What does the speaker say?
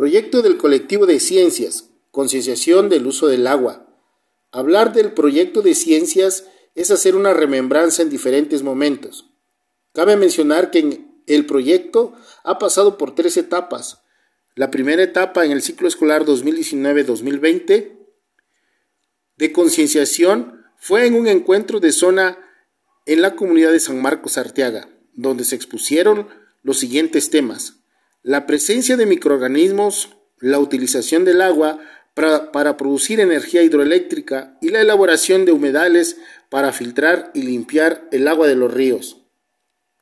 Proyecto del colectivo de ciencias, concienciación del uso del agua. Hablar del proyecto de ciencias es hacer una remembranza en diferentes momentos. Cabe mencionar que el proyecto ha pasado por tres etapas. La primera etapa en el ciclo escolar 2019-2020 de concienciación fue en un encuentro de zona en la comunidad de San Marcos Arteaga, donde se expusieron los siguientes temas. La presencia de microorganismos, la utilización del agua para, producir energía hidroeléctrica y la elaboración de humedales para filtrar y limpiar el agua de los ríos.